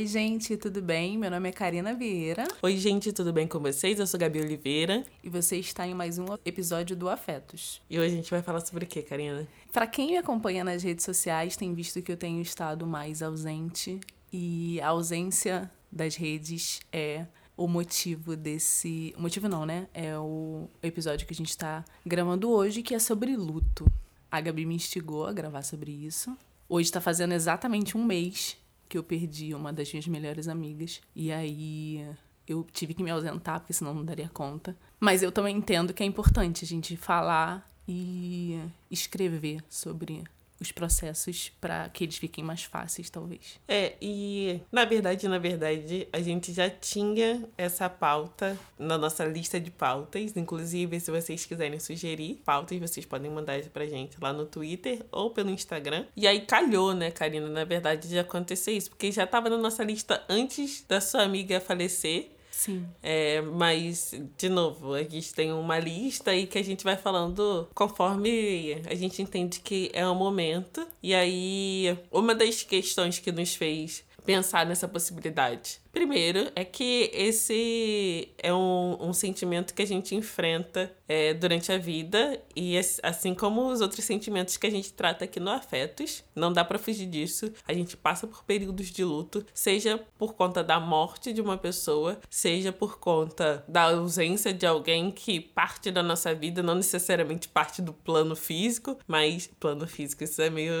Oi, gente, tudo bem? Meu nome é Karina Vieira. Oi, gente, tudo bem com vocês? Eu sou Gabi Oliveira. E você está em mais um episódio do Afetos. E hoje a gente vai falar sobre o que, Karina? Para quem me acompanha nas redes sociais, tem visto que eu tenho estado mais ausente. E a ausência das redes é o motivo desse. O motivo não, né? É o episódio que a gente está gravando hoje, que é sobre luto. A Gabi me instigou a gravar sobre isso. Hoje está fazendo exatamente um mês que eu perdi uma das minhas melhores amigas. E aí eu tive que me ausentar, porque senão não daria conta. Mas eu também entendo que é importante a gente falar e escrever sobre os processos para que eles fiquem mais fáceis, talvez. É, e na verdade, na verdade, a gente já tinha essa pauta na nossa lista de pautas. Inclusive, se vocês quiserem sugerir pautas, vocês podem mandar pra gente lá no Twitter ou pelo Instagram. E aí calhou, né, Karina, na verdade, de acontecer isso, porque já tava na nossa lista antes da sua amiga falecer. Sim. É, mas, de novo, a gente tem uma lista aí que a gente vai falando conforme a gente entende que é o momento. E aí, uma das questões que nos fez pensar nessa possibilidade. Primeiro, é que esse é um, um sentimento que a gente enfrenta é, durante a vida, e assim como os outros sentimentos que a gente trata aqui no Afetos, não dá para fugir disso. A gente passa por períodos de luto, seja por conta da morte de uma pessoa, seja por conta da ausência de alguém que parte da nossa vida, não necessariamente parte do plano físico, mas plano físico, isso é meio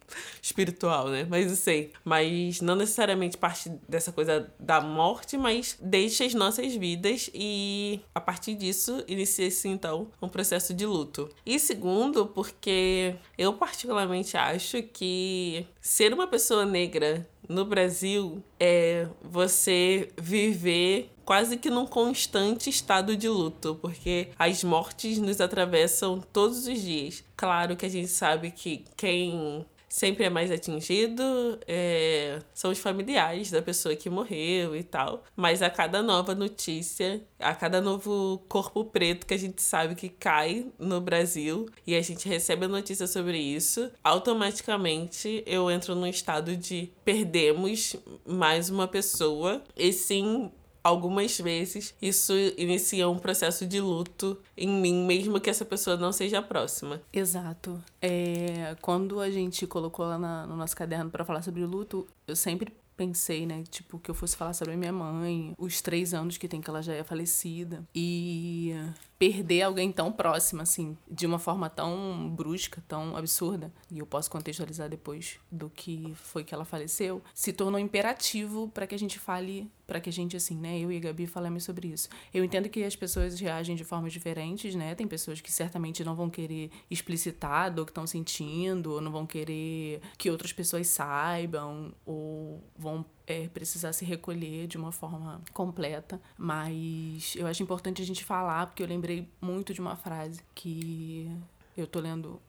espiritual, né? Mas eu sei. Mas não necessariamente parte dessa coisa da morte, mas deixa as nossas vidas e a partir disso inicia-se então um processo de luto. E segundo, porque eu particularmente acho que ser uma pessoa negra no Brasil é você viver quase que num constante estado de luto, porque as mortes nos atravessam todos os dias. Claro que a gente sabe que quem sempre é mais atingido é, são os familiares da pessoa que morreu e tal. Mas a cada nova notícia, a cada novo corpo preto que a gente sabe que cai no Brasil e a gente recebe a notícia sobre isso, automaticamente eu entro num estado de perdemos mais uma pessoa. E sim, algumas vezes isso inicia um processo de luto em mim, mesmo que essa pessoa não seja próxima. Exato. É, quando a gente colocou lá na, no nosso caderno para falar sobre luto, eu sempre pensei, né, tipo, que eu fosse falar sobre minha mãe, os três anos que tem que ela já é falecida. E perder alguém tão próximo, assim, de uma forma tão brusca, tão absurda, e eu posso contextualizar depois do que foi que ela faleceu, se tornou imperativo para que a gente fale, para que a gente, assim, né, eu e a Gabi falemos sobre isso. Eu entendo que as pessoas reagem de formas diferentes, né, tem pessoas que certamente não vão querer explicitar do que estão sentindo, ou não vão querer que outras pessoas saibam, ou vão é, precisar se recolher de uma forma completa. Mas eu acho importante a gente falar, porque eu lembrei muito de uma frase que eu tô lendo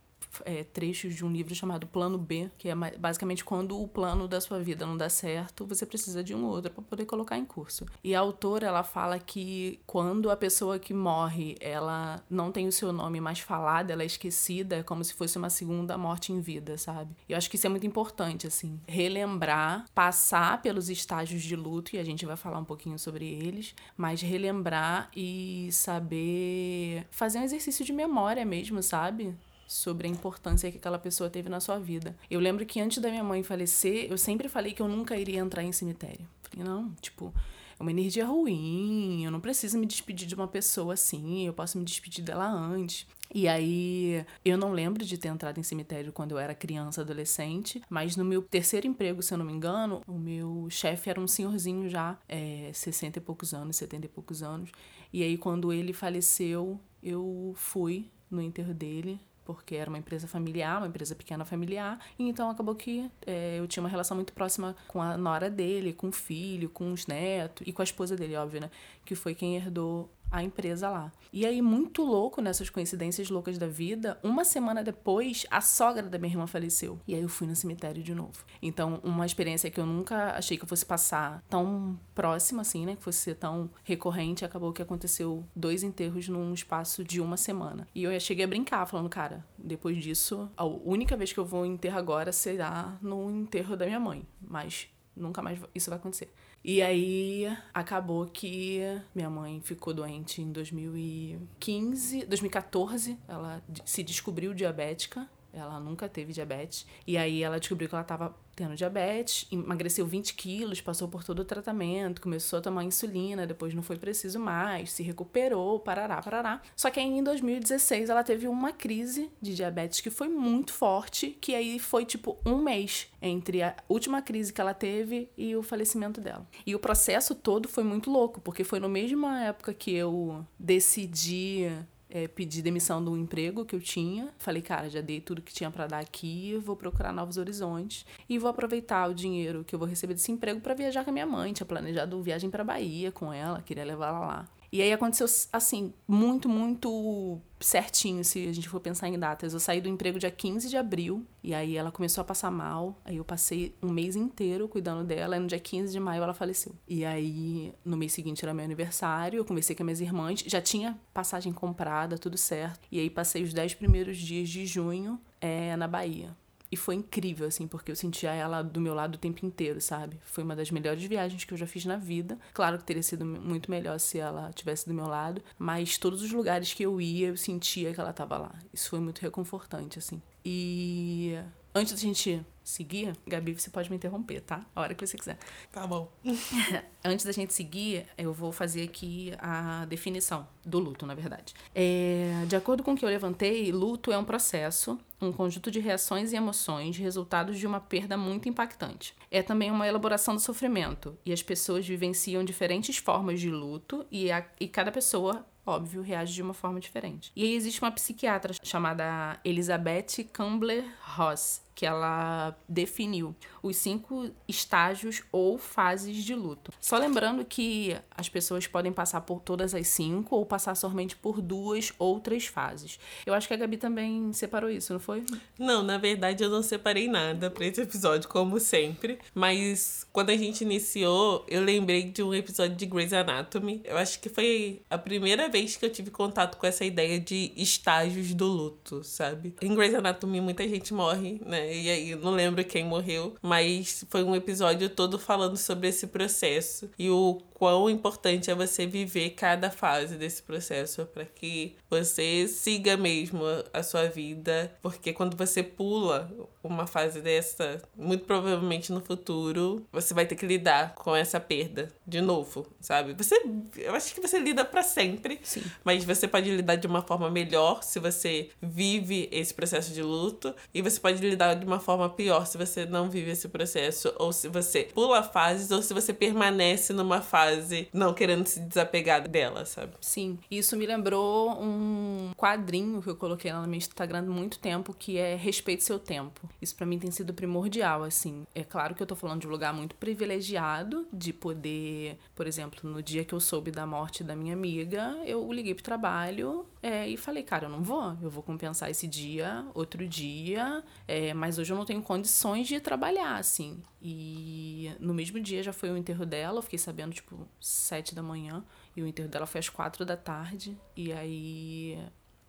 é, trechos de um livro chamado Plano B, que é basicamente quando o plano da sua vida não dá certo, você precisa de um outro para poder colocar em curso. E a autora ela fala que quando a pessoa que morre ela não tem o seu nome mais falado, ela é esquecida, é como se fosse uma segunda morte em vida, sabe? E eu acho que isso é muito importante, assim, relembrar, passar pelos estágios de luto, e a gente vai falar um pouquinho sobre eles, mas relembrar e saber fazer um exercício de memória mesmo, sabe? Sobre a importância que aquela pessoa teve na sua vida. Eu lembro que antes da minha mãe falecer, eu sempre falei que eu nunca iria entrar em cemitério. Falei, não, tipo, é uma energia ruim, eu não preciso me despedir de uma pessoa assim, eu posso me despedir dela antes. E aí, eu não lembro de ter entrado em cemitério quando eu era criança, adolescente, mas no meu terceiro emprego, se eu não me engano, o meu chefe era um senhorzinho já, é, 60 e poucos anos, 70 e poucos anos. E aí, quando ele faleceu, eu fui no enterro dele, porque era uma empresa familiar, uma empresa pequena familiar, e então acabou que é, eu tinha uma relação muito próxima com a nora dele, com o filho, com os netos e com a esposa dele, óbvio, né? Que foi quem herdou a empresa lá. E aí, muito louco nessas coincidências loucas da vida, uma semana depois, a sogra da minha irmã faleceu. E aí eu fui no cemitério de novo. Então, uma experiência que eu nunca achei que eu fosse passar tão próxima, assim, né? Que fosse ser tão recorrente, acabou que aconteceu dois enterros num espaço de uma semana. E eu cheguei a brincar, falando, cara, depois disso, a única vez que eu vou enterrar agora será no enterro da minha mãe. Mas nunca mais isso vai acontecer. E aí acabou que minha mãe ficou doente em 2015, 2014, ela se descobriu diabética ela nunca teve diabetes. E aí ela descobriu que ela estava tendo diabetes, emagreceu 20 quilos, passou por todo o tratamento, começou a tomar insulina, depois não foi preciso mais, se recuperou, parará, parará. Só que aí em 2016 ela teve uma crise de diabetes que foi muito forte, que aí foi tipo um mês entre a última crise que ela teve e o falecimento dela. E o processo todo foi muito louco, porque foi na mesma época que eu decidi é, pedi demissão do emprego que eu tinha. Falei, cara, já dei tudo que tinha para dar aqui, vou procurar novos horizontes e vou aproveitar o dinheiro que eu vou receber desse emprego para viajar com a minha mãe. Tinha planejado viagem para Bahia com ela, queria levar ela lá. E aí aconteceu assim, muito, muito certinho, se a gente for pensar em datas. Eu saí do emprego dia 15 de abril, e aí ela começou a passar mal. Aí eu passei um mês inteiro cuidando dela, e no dia 15 de maio ela faleceu. E aí, no mês seguinte era meu aniversário, eu conversei com as minhas irmãs, já tinha passagem comprada, tudo certo. E aí passei os 10 primeiros dias de junho é, na Bahia. E foi incrível, assim, porque eu sentia ela do meu lado o tempo inteiro, sabe? Foi uma das melhores viagens que eu já fiz na vida. Claro que teria sido muito melhor se ela tivesse do meu lado, mas todos os lugares que eu ia, eu sentia que ela estava lá. Isso foi muito reconfortante, assim. E antes da gente seguir, Gabi, você pode me interromper, tá? A hora que você quiser. Tá bom. Antes da gente seguir, eu vou fazer aqui a definição do luto, na verdade. É, de acordo com o que eu levantei, luto é um processo, um conjunto de reações e emoções resultados de uma perda muito impactante. É também uma elaboração do sofrimento, e as pessoas vivenciam diferentes formas de luto, e, a, e cada pessoa óbvio, reage de uma forma diferente. E aí existe uma psiquiatra chamada Elizabeth Campbell-Ross, que ela definiu os cinco estágios ou fases de luto. Só lembrando que as pessoas podem passar por todas as cinco ou passar somente por duas ou três fases. Eu acho que a Gabi também separou isso, não foi? Não, na verdade eu não separei nada para esse episódio, como sempre. Mas quando a gente iniciou, eu lembrei de um episódio de Grey's Anatomy. Eu acho que foi a primeira vez que eu tive contato com essa ideia de estágios do luto, sabe? Em Grey's Anatomy muita gente morre, né? E aí não lembro quem morreu, mas foi um episódio todo falando sobre esse processo e o quão importante é você viver cada fase desse processo para que você siga mesmo a sua vida, porque quando você pula uma fase dessa, muito provavelmente no futuro você vai ter que lidar com essa perda de novo, sabe? Você, eu acho que você lida para sempre, Sim. mas você pode lidar de uma forma melhor se você vive esse processo de luto e você pode lidar de uma forma pior se você não vive esse processo ou se você pula fases ou se você permanece numa fase não querendo se desapegar dela, sabe? Sim. Isso me lembrou um quadrinho que eu coloquei lá no meu Instagram há muito tempo que é Respeite seu tempo. Isso para mim tem sido primordial, assim. É claro que eu tô falando de um lugar muito privilegiado de poder, por exemplo, no dia que eu soube da morte da minha amiga, eu liguei pro trabalho é, e falei, cara, eu não vou, eu vou compensar esse dia, outro dia, é, mas hoje eu não tenho condições de trabalhar, assim. E no mesmo dia já foi o enterro dela, eu fiquei sabendo, tipo, sete da manhã, e o enterro dela foi às quatro da tarde, e aí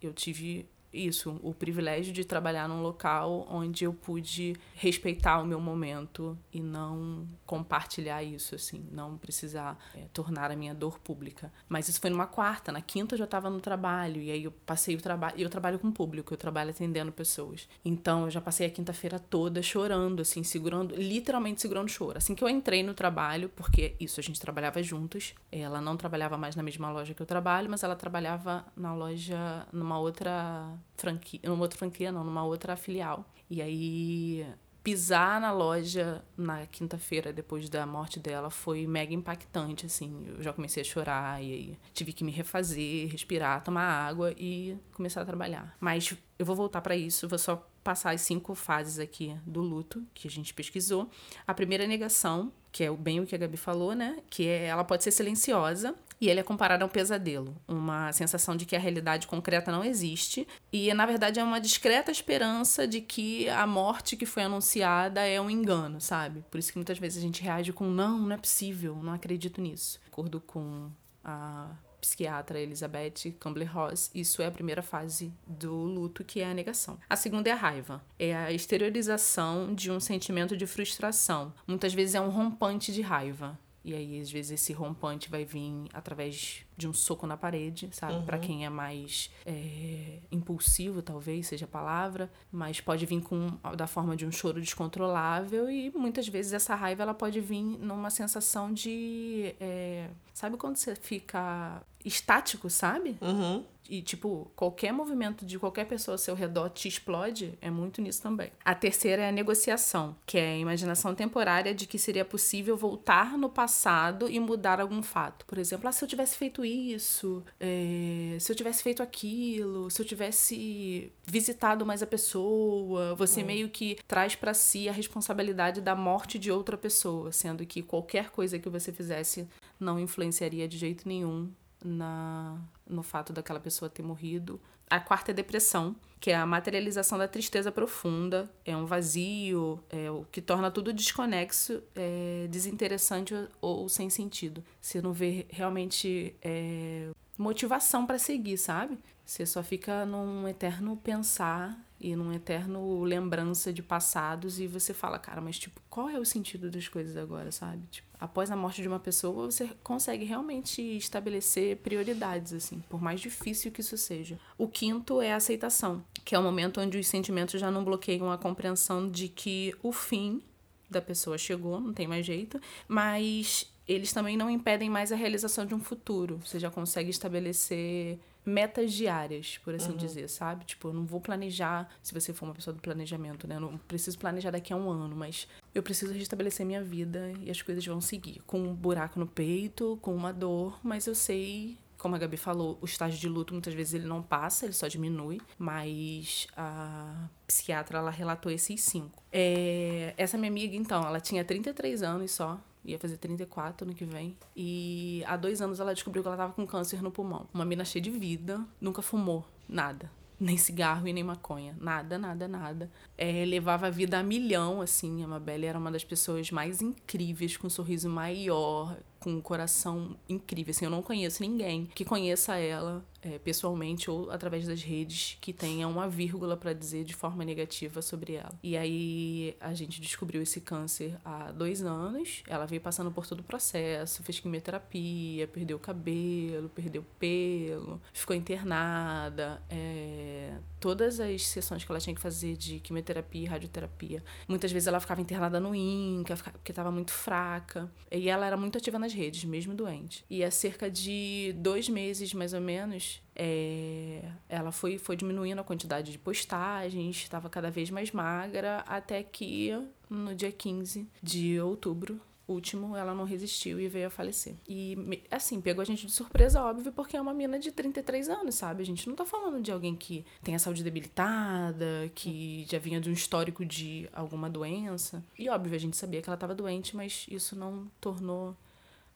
eu tive isso, o privilégio de trabalhar num local onde eu pude respeitar o meu momento e não compartilhar isso, assim, não precisar é, tornar a minha dor pública. Mas isso foi numa quarta, na quinta eu já estava no trabalho, e aí eu passei o trabalho, e eu trabalho com público, eu trabalho atendendo pessoas. Então eu já passei a quinta-feira toda chorando, assim, segurando, literalmente segurando choro. Assim que eu entrei no trabalho, porque isso a gente trabalhava juntas, ela não trabalhava mais na mesma loja que eu trabalho, mas ela trabalhava na loja, numa outra franquia, numa outra franquia não, numa outra filial. E aí pisar na loja na quinta-feira depois da morte dela foi mega impactante, assim. Eu já comecei a chorar e aí tive que me refazer, respirar, tomar água e começar a trabalhar. Mas eu vou voltar para isso, vou só passar as cinco fases aqui do luto que a gente pesquisou. A primeira negação, que é bem o que a Gabi falou, né? Que é, ela pode ser silenciosa e ele é comparado a um pesadelo, uma sensação de que a realidade concreta não existe e na verdade é uma discreta esperança de que a morte que foi anunciada é um engano, sabe? Por isso que muitas vezes a gente reage com não, não é possível, não acredito nisso. De acordo com a psiquiatra Elizabeth Campbell-Ross, isso é a primeira fase do luto, que é a negação. A segunda é a raiva. É a exteriorização de um sentimento de frustração. Muitas vezes é um rompante de raiva. E aí, às vezes, esse rompante vai vir através de um soco na parede, sabe? Uhum. Para quem é mais é, impulsivo, talvez seja a palavra, mas pode vir com da forma de um choro descontrolável e muitas vezes essa raiva ela pode vir numa sensação de. É, sabe quando você fica estático, sabe? Uhum e, tipo, qualquer movimento de qualquer pessoa ao seu redor te explode, é muito nisso também. A terceira é a negociação, que é a imaginação temporária de que seria possível voltar no passado e mudar algum fato. Por exemplo, ah, se eu tivesse feito isso, é, se eu tivesse feito aquilo, se eu tivesse visitado mais a pessoa, você hum. meio que traz para si a responsabilidade da morte de outra pessoa, sendo que qualquer coisa que você fizesse não influenciaria de jeito nenhum na, no fato daquela pessoa ter morrido. A quarta é depressão, que é a materialização da tristeza profunda, é um vazio, é o que torna tudo desconexo, é, desinteressante ou, ou sem sentido. Você não vê realmente é, motivação para seguir, sabe? Você só fica num eterno pensar e num eterno lembrança de passados e você fala, cara, mas tipo, qual é o sentido das coisas agora, sabe? Tipo, após a morte de uma pessoa, você consegue realmente estabelecer prioridades, assim, por mais difícil que isso seja. O quinto é a aceitação, que é o momento onde os sentimentos já não bloqueiam a compreensão de que o fim da pessoa chegou, não tem mais jeito, mas eles também não impedem mais a realização de um futuro. Você já consegue estabelecer metas diárias, por assim uhum. dizer, sabe? Tipo, eu não vou planejar, se você for uma pessoa do planejamento, né? Eu não preciso planejar daqui a um ano, mas eu preciso restabelecer minha vida e as coisas vão seguir. Com um buraco no peito, com uma dor, mas eu sei como a Gabi falou, o estágio de luto muitas vezes ele não passa, ele só diminui, mas a psiquiatra ela relatou esses cinco. É, essa minha amiga, então, ela tinha 33 anos só, ia fazer 34 no que vem. E há dois anos ela descobriu que ela tava com câncer no pulmão. Uma mina cheia de vida, nunca fumou, nada. Nem cigarro e nem maconha. Nada, nada, nada. É, levava a vida a milhão, assim. A Mabelle era uma das pessoas mais incríveis, com um sorriso maior, com um coração incrível. Assim, eu não conheço ninguém que conheça ela é, pessoalmente ou através das redes que tenha uma vírgula para dizer de forma negativa sobre ela. E aí a gente descobriu esse câncer há dois anos. Ela veio passando por todo o processo, fez quimioterapia, perdeu o cabelo, perdeu pelo, ficou internada. É, todas as sessões que ela tinha que fazer de quimioterapia e radioterapia. Muitas vezes ela ficava internada no INCA, porque estava muito fraca. E ela era muito ativa nas redes, mesmo doente. E há cerca de dois meses, mais ou menos, é, ela foi, foi diminuindo a quantidade de postagens, estava cada vez mais magra, até que no dia 15 de outubro último, ela não resistiu e veio a falecer. E, assim, pegou a gente de surpresa, óbvio, porque é uma mina de 33 anos, sabe? A gente não tá falando de alguém que tem a saúde debilitada, que já vinha de um histórico de alguma doença. E, óbvio, a gente sabia que ela tava doente, mas isso não tornou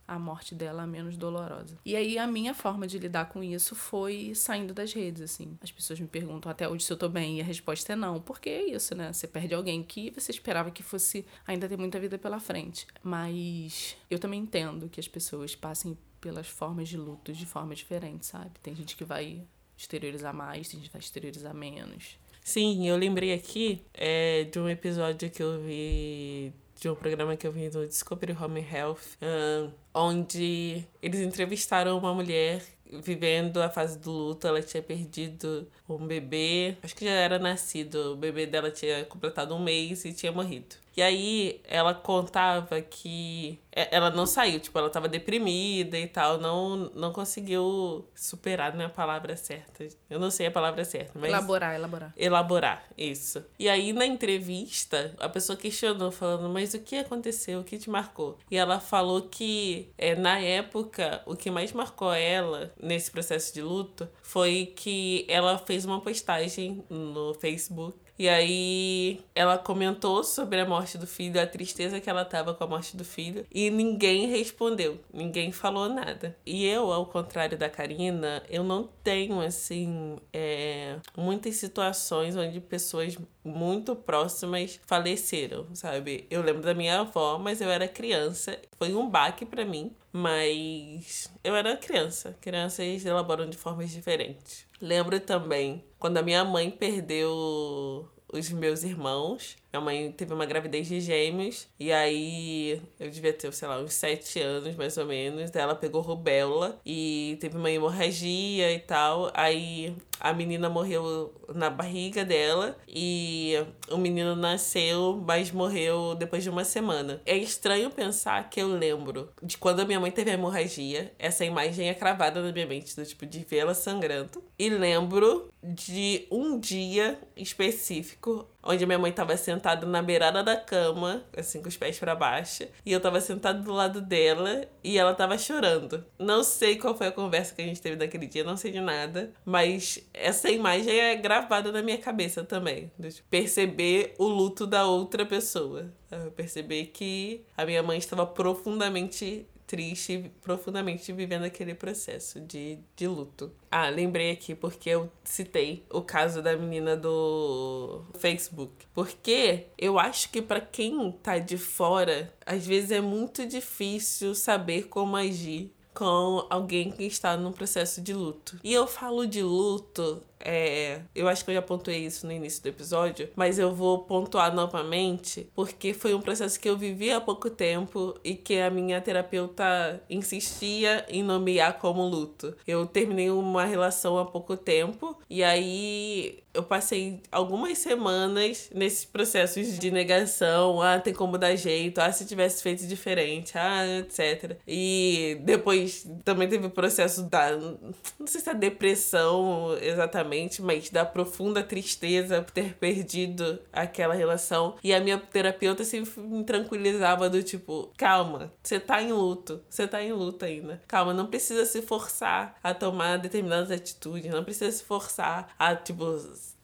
a morte dela menos dolorosa. E aí a minha forma de lidar com isso foi saindo das redes, assim. As pessoas me perguntam até hoje se eu tô bem e a resposta é não. Porque é isso, né? Você perde alguém que você esperava que fosse ainda ter muita vida pela frente. Mas eu também entendo que as pessoas passem pelas formas de luto de forma diferente, sabe? Tem gente que vai exteriorizar mais, tem gente que vai exteriorizar menos. Sim, eu lembrei aqui é, de um episódio que eu vi de um programa que eu vi no Discovery Home Health, uh, onde eles entrevistaram uma mulher vivendo a fase do luto, ela tinha perdido um bebê, acho que já era nascido, o bebê dela tinha completado um mês e tinha morrido. E aí ela contava que ela não saiu, tipo, ela tava deprimida e tal, não, não conseguiu superar, não é a palavra certa. Eu não sei a palavra certa, mas. Elaborar, elaborar. Elaborar, isso. E aí na entrevista, a pessoa questionou, falando, mas o que aconteceu? O que te marcou? E ela falou que é, na época, o que mais marcou ela nesse processo de luto foi que ela fez uma postagem no Facebook e aí ela comentou sobre a morte do filho, a tristeza que ela tava com a morte do filho, e ninguém respondeu, ninguém falou nada. E eu, ao contrário da Karina, eu não tenho assim é, muitas situações onde pessoas muito próximas faleceram, sabe? Eu lembro da minha avó, mas eu era criança, foi um baque para mim Mas eu era criança. Crianças elaboram de formas diferentes. Lembro também quando a minha mãe perdeu os meus irmãos. Minha mãe teve uma gravidez de gêmeos. E aí eu devia ter, sei lá, uns sete anos mais ou menos. Ela pegou rubéola e teve uma hemorragia e tal. Aí a menina morreu na barriga dela e o menino nasceu, mas morreu depois de uma semana. É estranho pensar que eu lembro de quando a minha mãe teve a hemorragia. Essa imagem é cravada na minha mente, do tipo de vê-la sangrando. E lembro de um dia específico onde minha mãe estava sentada na beirada da cama, assim, com os pés para baixo, e eu estava sentado do lado dela e ela estava chorando. Não sei qual foi a conversa que a gente teve naquele dia, não sei de nada, mas essa imagem é gravada na minha cabeça também. Perceber o luto da outra pessoa. Perceber que a minha mãe estava profundamente triste, profundamente vivendo aquele processo de, de luto. Ah, lembrei aqui porque eu citei o caso da menina do Facebook. Porque eu acho que para quem tá de fora, às vezes é muito difícil saber como agir com alguém que está num processo de luto. E eu falo de luto é, eu acho que eu já pontuei isso no início do episódio, mas eu vou pontuar novamente porque foi um processo que eu vivi há pouco tempo e que a minha terapeuta insistia em nomear como luto. Eu terminei uma relação há pouco tempo e aí eu passei algumas semanas nesses processos de negação, ah, tem como dar jeito, ah, se tivesse feito diferente, ah, etc. E depois também teve o processo da, não sei se é depressão exatamente mas da profunda tristeza por ter perdido aquela relação. E a minha terapeuta sempre me tranquilizava do tipo, calma, você tá em luto, você tá em luto ainda. Calma, não precisa se forçar a tomar determinadas atitudes, não precisa se forçar a, tipo,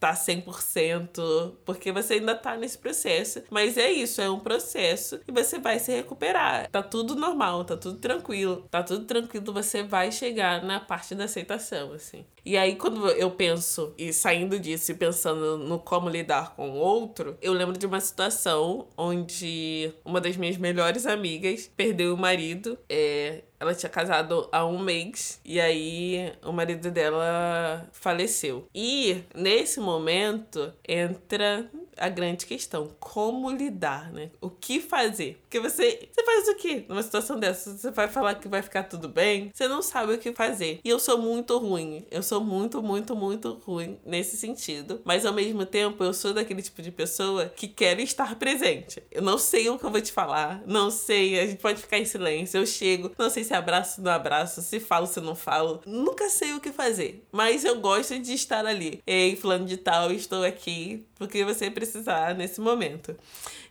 tá 100%, porque você ainda tá nesse processo. Mas é isso, é um processo e você vai se recuperar. Tá tudo normal, tá tudo tranquilo. Tá tudo tranquilo, você vai chegar na parte da aceitação, assim. E aí, quando eu penso, e saindo disso e pensando no como lidar com o outro, eu lembro de uma situação onde uma das minhas melhores amigas perdeu o marido. É, ela tinha casado há um mês e aí o marido dela faleceu. E nesse momento entra a grande questão. Como lidar, né? O que fazer? Porque você. Você faz o quê numa situação dessa? Você vai falar que vai ficar tudo bem? Você não sabe o que fazer. E eu sou muito ruim. Eu sou muito, muito, muito ruim nesse sentido. Mas ao mesmo tempo, eu sou daquele tipo de pessoa que quer estar presente. Eu não sei o que eu vou te falar. Não sei. A gente pode ficar em silêncio. Eu chego. Não sei se abraço, não abraço. Se falo, se não falo. Nunca sei o que fazer. Mas eu gosto de estar ali. Ei, fulano de tal, estou aqui porque você precisar nesse momento.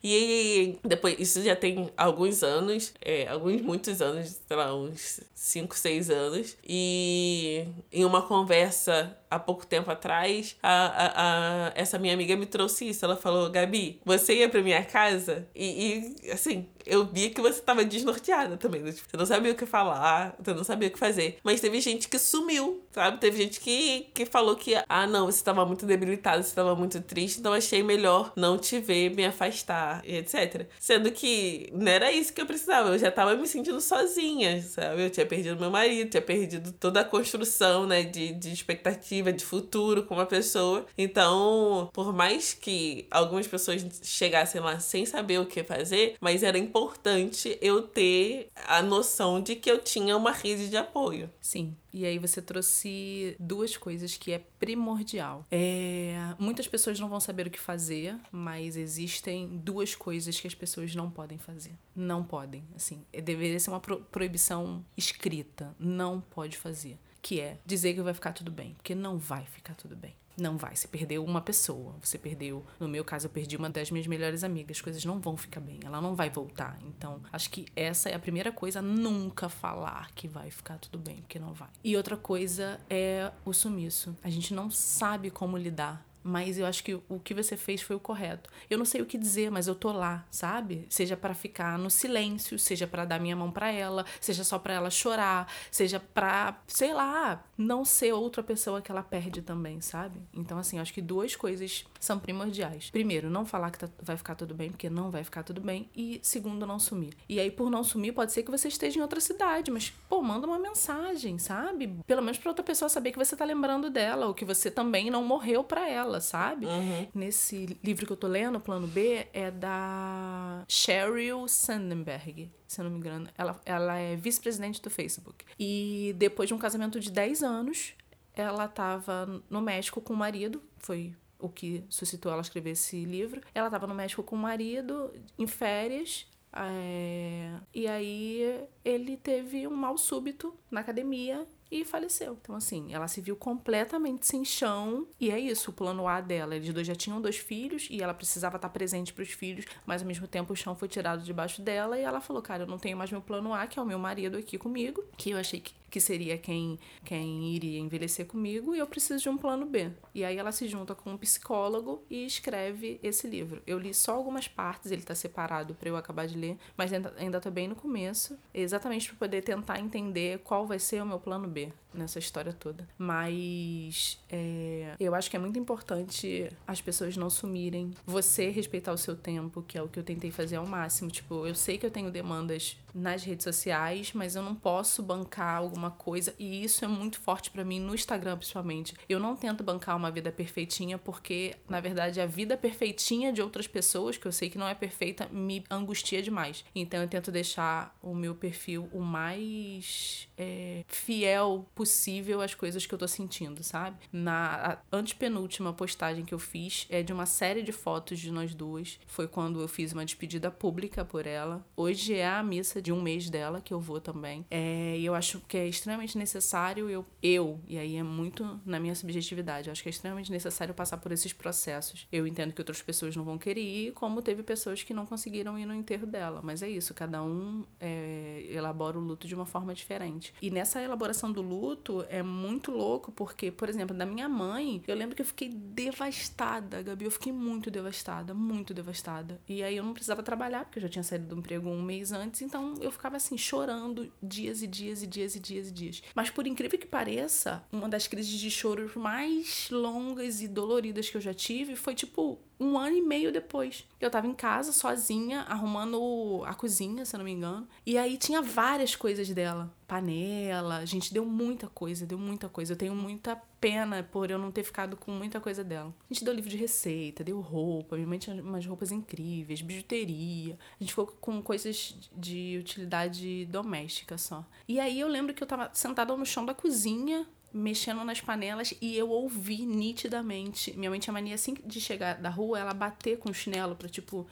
E depois, isso já tem alguns anos, é, alguns muitos anos, sei lá, uns 5, 6 anos. E em uma conversa há pouco tempo atrás, a, a, a, essa minha amiga me trouxe isso. Ela falou: Gabi, você ia pra minha casa e, e assim, eu vi que você tava desnorteada também. Né? Tipo, você não sabia o que falar, você não sabia o que fazer. Mas teve gente que sumiu, sabe? Teve gente que, que falou que, ah, não, você tava muito debilitada, você tava muito triste, então achei melhor não te ver, me afastar, etc. Sendo que não era isso que eu precisava. Eu já tava me sentindo sozinha, sabe? Eu tinha perdido meu marido, tinha perdido toda a construção, né, de, de expectativa, de futuro com uma pessoa. Então, por mais que algumas pessoas chegassem lá sem saber o que fazer, mas era importante eu ter a noção de que eu tinha uma rede de apoio. Sim. E aí você trouxe duas coisas que é primordial. É, muitas pessoas não vão saber o que fazer, mas existem duas coisas que as pessoas não podem fazer. Não podem, assim, deveria ser uma pro proibição escrita. Não pode fazer, que é dizer que vai ficar tudo bem, porque não vai ficar tudo bem. Não vai. Você perdeu uma pessoa. Você perdeu. No meu caso, eu perdi uma das minhas melhores amigas. As coisas não vão ficar bem. Ela não vai voltar. Então, acho que essa é a primeira coisa. Nunca falar que vai ficar tudo bem, porque não vai. E outra coisa é o sumiço. A gente não sabe como lidar mas eu acho que o que você fez foi o correto. Eu não sei o que dizer, mas eu tô lá, sabe? Seja para ficar no silêncio, seja para dar minha mão para ela, seja só para ela chorar, seja pra, sei lá, não ser outra pessoa que ela perde também, sabe? Então, assim, eu acho que duas coisas são primordiais. Primeiro, não falar que tá, vai ficar tudo bem, porque não vai ficar tudo bem. E segundo, não sumir. E aí, por não sumir, pode ser que você esteja em outra cidade, mas, pô, manda uma mensagem, sabe? Pelo menos pra outra pessoa saber que você tá lembrando dela, ou que você também não morreu pra ela, sabe? Uhum. Nesse livro que eu tô lendo, Plano B, é da Sheryl Sandberg se eu não me engano. Ela, ela é vice-presidente do Facebook. E depois de um casamento de 10 anos, ela estava no México com o marido, foi o que suscitou ela escrever esse livro. Ela estava no México com o marido, em férias, é... e aí ele teve um mal súbito na academia e faleceu. Então, assim, ela se viu completamente sem chão. E é isso, o plano A dela. Eles dois já tinham dois filhos e ela precisava estar presente para os filhos, mas ao mesmo tempo o chão foi tirado debaixo dela e ela falou: Cara, eu não tenho mais meu plano A, que é o meu marido aqui comigo, que eu achei que que seria quem, quem iria envelhecer comigo, e eu preciso de um plano B. E aí ela se junta com um psicólogo e escreve esse livro. Eu li só algumas partes, ele está separado para eu acabar de ler, mas ainda, tô bem no começo, exatamente para poder tentar entender qual vai ser o meu plano B nessa história toda. Mas é, eu acho que é muito importante as pessoas não sumirem, você respeitar o seu tempo, que é o que eu tentei fazer ao máximo. Tipo, eu sei que eu tenho demandas nas redes sociais, mas eu não posso bancar alguma coisa e isso é muito forte para mim no Instagram principalmente. Eu não tento bancar uma vida perfeitinha porque na verdade a vida perfeitinha de outras pessoas, que eu sei que não é perfeita, me angustia demais. Então eu tento deixar o meu perfil o mais é, fiel possível às coisas que eu tô sentindo, sabe? Na antepenúltima postagem que eu fiz é de uma série de fotos de nós duas. Foi quando eu fiz uma despedida pública por ela. Hoje é a missa de um mês dela, que eu vou também. É, e eu acho que é extremamente necessário eu, eu, e aí é muito na minha subjetividade, eu acho que é extremamente necessário passar por esses processos. Eu entendo que outras pessoas não vão querer ir, como teve pessoas que não conseguiram ir no enterro dela. Mas é isso, cada um é, elabora o luto de uma forma diferente. E nessa elaboração do luto é muito louco, porque, por exemplo, da minha mãe, eu lembro que eu fiquei devastada, Gabi. Eu fiquei muito devastada, muito devastada. E aí eu não precisava trabalhar, porque eu já tinha saído do emprego um mês antes, então eu ficava assim, chorando dias e dias e dias e dias e dias. Mas por incrível que pareça, uma das crises de choro mais longas e doloridas que eu já tive foi tipo um ano e meio depois. Eu tava em casa sozinha, arrumando a cozinha, se eu não me engano. E aí tinha várias coisas dela. Panela, gente deu muita coisa, deu muita coisa. Eu tenho muita pena por eu não ter ficado com muita coisa dela. A gente deu livro de receita, deu roupa, minha mãe tinha umas roupas incríveis, bijuteria. A gente ficou com coisas de utilidade doméstica só. E aí eu lembro que eu tava sentada no chão da cozinha, mexendo nas panelas e eu ouvi nitidamente. Minha mãe tinha mania assim de chegar da rua, ela bater com o chinelo pra, tipo,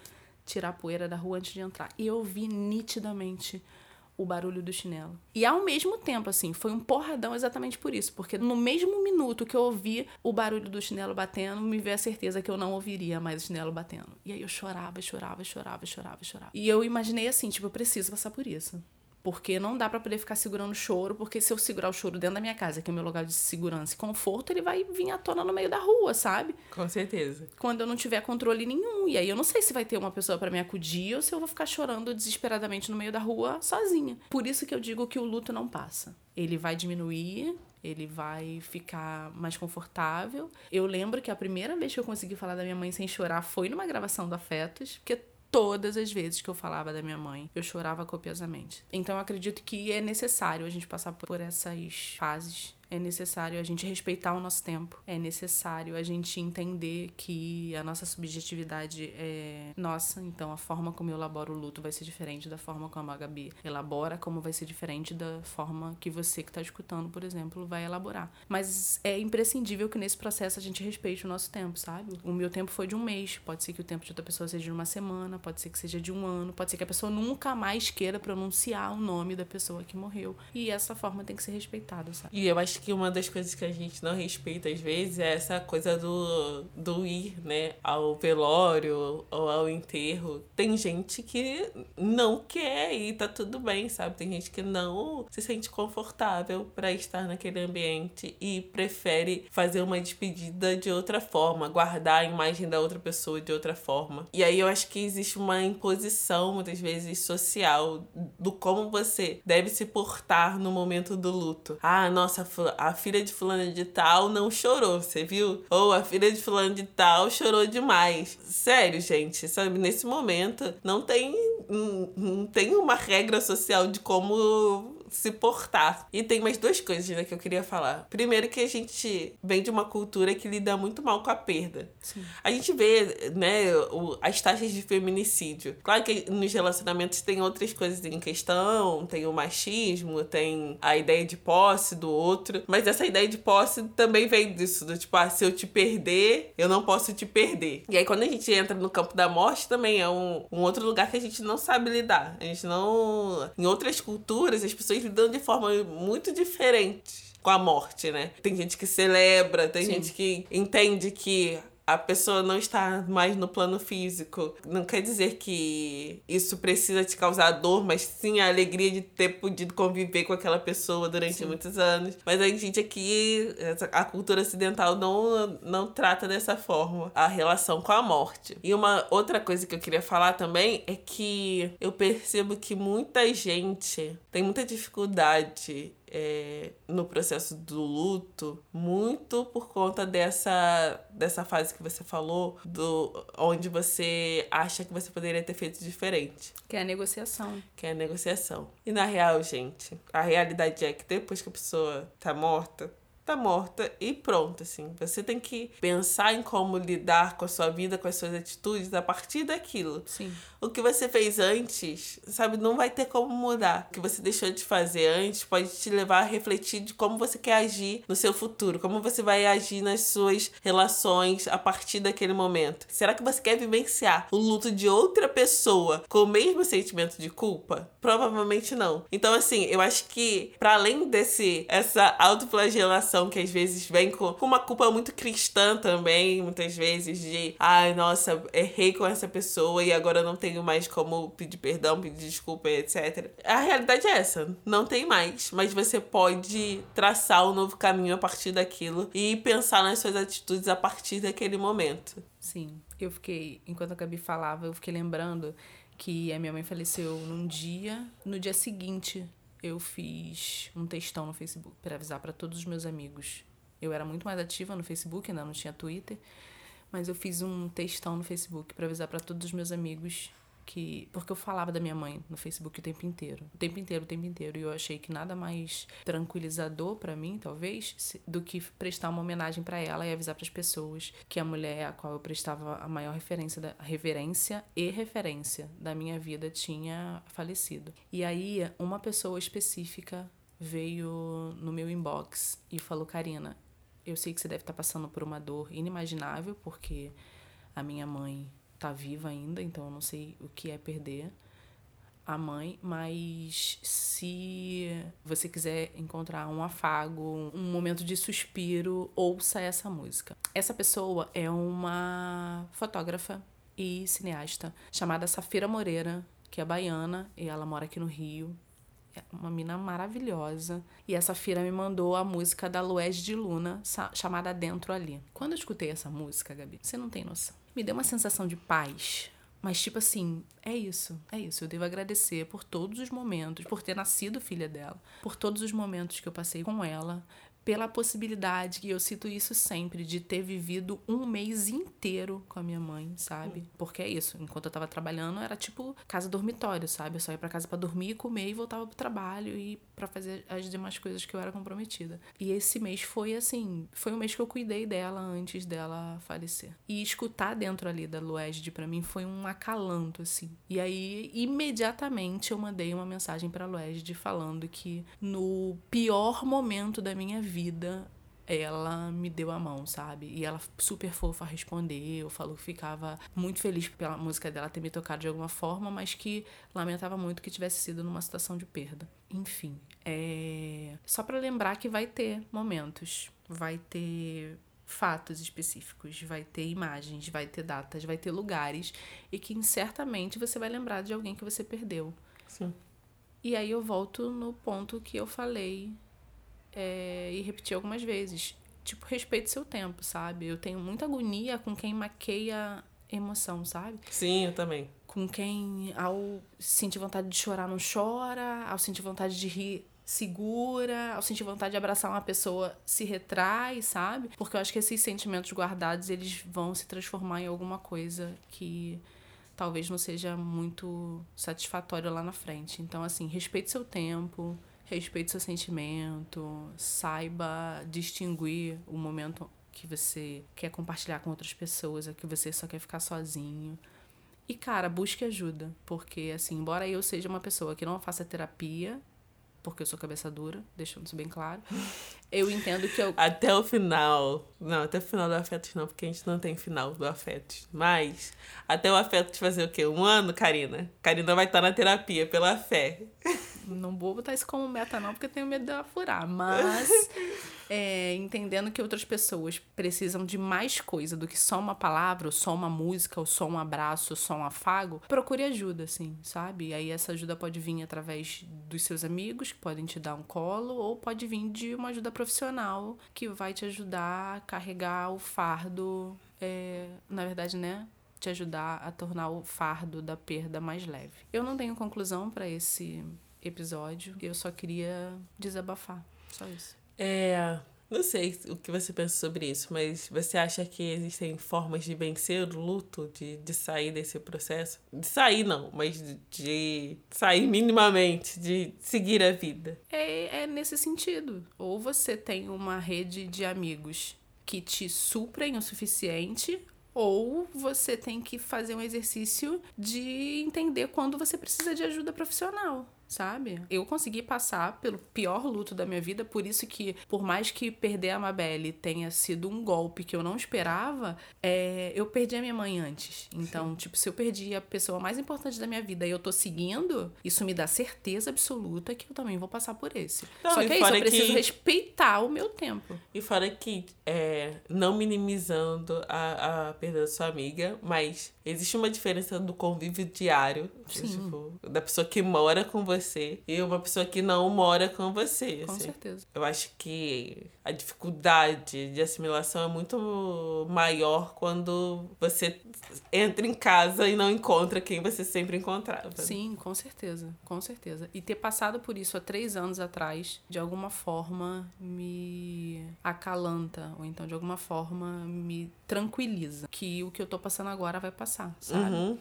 tirar a poeira da rua antes de entrar. E eu ouvi nitidamente o barulho do chinelo. E ao mesmo tempo, assim, foi um porradão exatamente por isso. Porque no mesmo minuto que eu ouvi o barulho do chinelo batendo, me veio a certeza que eu não ouviria mais o chinelo batendo. E aí eu chorava, chorava, chorava, chorava, chorava. E eu imaginei assim, tipo, eu preciso passar por isso. Porque não dá para poder ficar segurando o choro, porque se eu segurar o choro dentro da minha casa, que é o meu lugar de segurança e conforto, ele vai vir à tona no meio da rua, sabe? Com certeza. Quando eu não tiver controle nenhum. E aí eu não sei se vai ter uma pessoa para me acudir ou se eu vou ficar chorando desesperadamente no meio da rua sozinha. Por isso que eu digo que o luto não passa. Ele vai diminuir, ele vai ficar mais confortável. Eu lembro que a primeira vez que eu consegui falar da minha mãe sem chorar foi numa gravação do Afetos, porque todas as vezes que eu falava da minha mãe, eu chorava copiosamente. Então eu acredito que é necessário a gente passar por essas fases é necessário a gente respeitar o nosso tempo. É necessário a gente entender que a nossa subjetividade é nossa. Então, a forma como eu elaboro o luto vai ser diferente da forma como a Gabi elabora, como vai ser diferente da forma que você que está escutando, por exemplo, vai elaborar. Mas é imprescindível que nesse processo a gente respeite o nosso tempo, sabe? O meu tempo foi de um mês. Pode ser que o tempo de outra pessoa seja de uma semana, pode ser que seja de um ano, pode ser que a pessoa nunca mais queira pronunciar o nome da pessoa que morreu. E essa forma tem que ser respeitada, sabe? E eu acho acho que uma das coisas que a gente não respeita às vezes é essa coisa do, do ir, né, ao velório ou ao enterro. Tem gente que não quer e tá tudo bem, sabe? Tem gente que não se sente confortável para estar naquele ambiente e prefere fazer uma despedida de outra forma, guardar a imagem da outra pessoa de outra forma. E aí eu acho que existe uma imposição muitas vezes social do como você deve se portar no momento do luto. Ah, nossa, a filha de fulano de tal não chorou, você viu? Ou a filha de fulano de tal chorou demais. Sério, gente, sabe? Nesse momento não tem, não tem uma regra social de como se portar. E tem mais duas coisas né, que eu queria falar. Primeiro que a gente vem de uma cultura que lida muito mal com a perda. Sim. A gente vê, né, o, as taxas de feminicídio. Claro que nos relacionamentos tem outras coisas em questão, tem o machismo, tem a ideia de posse do outro, mas essa ideia de posse também vem disso, do tipo, ah, se eu te perder, eu não posso te perder. E aí quando a gente entra no campo da morte também é um, um outro lugar que a gente não sabe lidar. A gente não... Em outras culturas, as pessoas lidam de forma muito diferente com a morte, né? Tem gente que celebra, tem Sim. gente que entende que a pessoa não está mais no plano físico. Não quer dizer que isso precisa te causar dor, mas sim a alegria de ter podido conviver com aquela pessoa durante sim. muitos anos. Mas a gente aqui, a cultura ocidental não, não trata dessa forma a relação com a morte. E uma outra coisa que eu queria falar também é que eu percebo que muita gente tem muita dificuldade é, no processo do luto muito por conta dessa, dessa fase que você falou, do onde você acha que você poderia ter feito diferente. Que é a negociação. Que é a negociação. E na real, gente, a realidade é que depois que a pessoa tá morta, tá morta e pronto, assim. Você tem que pensar em como lidar com a sua vida, com as suas atitudes a partir daquilo. Sim. O que você fez antes, sabe, não vai ter como mudar. O que você deixou de fazer antes pode te levar a refletir de como você quer agir no seu futuro, como você vai agir nas suas relações a partir daquele momento. Será que você quer vivenciar o luto de outra pessoa com o mesmo sentimento de culpa? Provavelmente não. Então, assim, eu acho que para além desse essa autoflagelação que às vezes vem com, uma culpa muito cristã também, muitas vezes, de ai, nossa, errei com essa pessoa e agora não tenho mais como pedir perdão, pedir desculpa, etc. A realidade é essa, não tem mais, mas você pode traçar um novo caminho a partir daquilo e pensar nas suas atitudes a partir daquele momento. Sim, eu fiquei, enquanto a Gabi falava, eu fiquei lembrando que a minha mãe faleceu num dia, no dia seguinte eu fiz um textão no Facebook para avisar para todos os meus amigos. Eu era muito mais ativa no Facebook, ainda não tinha Twitter, mas eu fiz um textão no Facebook para avisar para todos os meus amigos que porque eu falava da minha mãe no Facebook o tempo inteiro, o tempo inteiro, o tempo inteiro, e eu achei que nada mais tranquilizador para mim, talvez, do que prestar uma homenagem para ela e avisar para as pessoas que a mulher a qual eu prestava a maior referência da reverência e referência da minha vida tinha falecido. E aí uma pessoa específica veio no meu inbox e falou: "Karina, eu sei que você deve estar passando por uma dor inimaginável porque a minha mãe tá viva ainda, então eu não sei o que é perder a mãe, mas se você quiser encontrar um afago, um momento de suspiro, ouça essa música. Essa pessoa é uma fotógrafa e cineasta chamada Safira Moreira, que é baiana e ela mora aqui no Rio. É uma mina maravilhosa. E essa Safira me mandou a música da Luez de Luna, chamada Dentro Ali. Quando eu escutei essa música, Gabi, você não tem noção me deu uma sensação de paz. Mas, tipo assim, é isso, é isso. Eu devo agradecer por todos os momentos, por ter nascido filha dela, por todos os momentos que eu passei com ela, pela possibilidade, e eu cito isso sempre, de ter vivido um mês inteiro com a minha mãe, sabe? Porque é isso, enquanto eu tava trabalhando, era tipo casa dormitório, sabe? Eu só ia pra casa para dormir, comer e voltava pro trabalho e para fazer as demais coisas que eu era comprometida. E esse mês foi assim, foi um mês que eu cuidei dela antes dela falecer. E escutar dentro ali da Luesde para mim foi um acalanto, assim. E aí, imediatamente, eu mandei uma mensagem pra Luesde falando que no pior momento da minha vida, vida, ela me deu a mão, sabe? E ela super fofa respondeu, falou que ficava muito feliz pela música dela ter me tocado de alguma forma, mas que lamentava muito que tivesse sido numa situação de perda. Enfim, é só para lembrar que vai ter momentos, vai ter fatos específicos, vai ter imagens, vai ter datas, vai ter lugares e que certamente você vai lembrar de alguém que você perdeu. Sim. E aí eu volto no ponto que eu falei é, e repeti algumas vezes. Tipo, respeite seu tempo, sabe? Eu tenho muita agonia com quem maqueia emoção, sabe? Sim, eu também. Com quem, ao sentir vontade de chorar, não chora, ao sentir vontade de rir, segura, ao sentir vontade de abraçar uma pessoa, se retrai, sabe? Porque eu acho que esses sentimentos guardados, eles vão se transformar em alguma coisa que talvez não seja muito satisfatório lá na frente. Então, assim, respeite seu tempo, respeite seu sentimento, saiba distinguir o momento que você quer compartilhar com outras pessoas, é que você só quer ficar sozinho. E, cara, busque ajuda, porque, assim, embora eu seja uma pessoa que não faça terapia, porque eu sou cabeça dura, deixando isso bem claro. Eu entendo que eu. Até o final. Não, até o final do Afetos não, porque a gente não tem final do Afetos. Mas, até o Afetos fazer o quê? Um ano, Karina? Karina vai estar na terapia pela fé. Não vou botar isso como meta, não, porque eu tenho medo de furar. Mas, é, entendendo que outras pessoas precisam de mais coisa do que só uma palavra, ou só uma música, ou só um abraço, ou só um afago, procure ajuda, assim, sabe? E aí essa ajuda pode vir através dos seus amigos, que podem te dar um colo, ou pode vir de uma ajuda profissional que vai te ajudar a carregar o fardo. É, na verdade, né? Te ajudar a tornar o fardo da perda mais leve. Eu não tenho conclusão para esse episódio. Eu só queria desabafar. Só isso. É. Não sei o que você pensa sobre isso, mas você acha que existem formas de vencer o luto, de, de sair desse processo? De sair, não, mas de, de sair minimamente, de seguir a vida. É, é nesse sentido. Ou você tem uma rede de amigos que te suprem o suficiente, ou você tem que fazer um exercício de entender quando você precisa de ajuda profissional sabe? Eu consegui passar pelo pior luto da minha vida, por isso que, por mais que perder a Mabelle tenha sido um golpe que eu não esperava, é, eu perdi a minha mãe antes. Então, Sim. tipo, se eu perdi a pessoa mais importante da minha vida e eu tô seguindo, isso me dá certeza absoluta que eu também vou passar por esse. Não, Só que é isso, eu preciso que... respeitar o meu tempo. E fora que, é, não minimizando a, a perda da sua amiga, mas existe uma diferença do convívio diário, tipo, da pessoa que mora com você você e uma pessoa que não mora com você. Com assim. certeza. Eu acho que a dificuldade de assimilação é muito maior quando você entra em casa e não encontra quem você sempre encontrava. Sim, com certeza, com certeza. E ter passado por isso há três anos atrás, de alguma forma me acalanta, ou então de alguma forma me tranquiliza que o que eu tô passando agora vai passar, sabe? Uhum.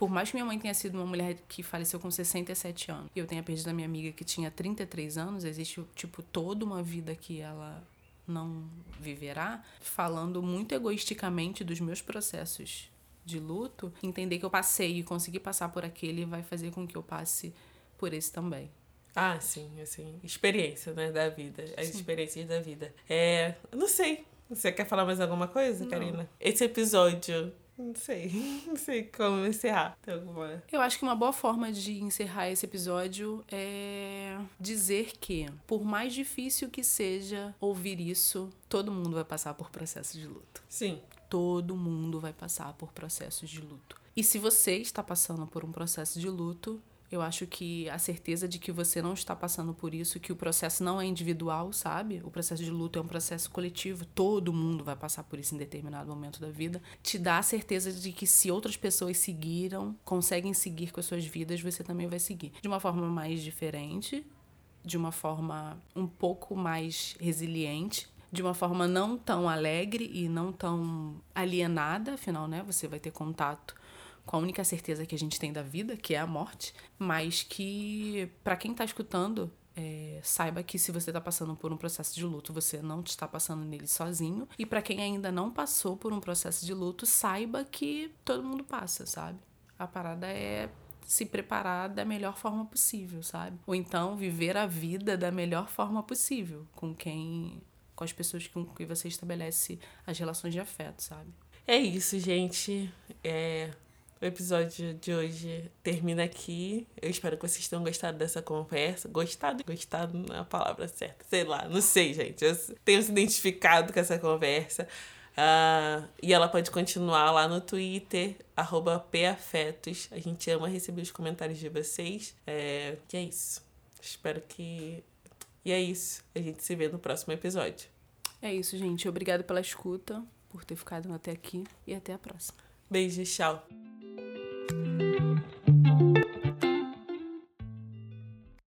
Por mais que minha mãe tenha sido uma mulher que faleceu com 67 anos e eu tenha perdido a minha amiga que tinha 33 anos, existe, tipo, toda uma vida que ela não viverá, falando muito egoisticamente dos meus processos de luto, entender que eu passei e consegui passar por aquele vai fazer com que eu passe por esse também. Ah, sim, assim, experiência, né, da vida, as sim. experiências da vida. É, não sei, você quer falar mais alguma coisa, não. Karina? Esse episódio não sei. Não sei como encerrar. Tem alguma... Eu acho que uma boa forma de encerrar esse episódio é dizer que, por mais difícil que seja ouvir isso, todo mundo vai passar por processo de luto. Sim. Todo mundo vai passar por processos de luto. E se você está passando por um processo de luto, eu acho que a certeza de que você não está passando por isso, que o processo não é individual, sabe? O processo de luto é um processo coletivo, todo mundo vai passar por isso em determinado momento da vida. Te dá a certeza de que se outras pessoas seguiram, conseguem seguir com as suas vidas, você também vai seguir. De uma forma mais diferente, de uma forma um pouco mais resiliente, de uma forma não tão alegre e não tão alienada, afinal, né? Você vai ter contato com a única certeza que a gente tem da vida, que é a morte, mas que para quem está escutando é, saiba que se você está passando por um processo de luto, você não está passando nele sozinho. E para quem ainda não passou por um processo de luto, saiba que todo mundo passa, sabe? A parada é se preparar da melhor forma possível, sabe? Ou então viver a vida da melhor forma possível com quem com as pessoas com quem você estabelece as relações de afeto, sabe? É isso, gente. É o episódio de hoje termina aqui. Eu espero que vocês tenham gostado dessa conversa. Gostado? Gostado não é a palavra certa. Sei lá, não sei, gente. Eu tenho se identificado com essa conversa. Uh, e ela pode continuar lá no Twitter, arroba PAfetos. A gente ama receber os comentários de vocês. É, e é isso. Espero que. E é isso. A gente se vê no próximo episódio. É isso, gente. Obrigada pela escuta, por ter ficado até aqui e até a próxima. Beijos, tchau. thank you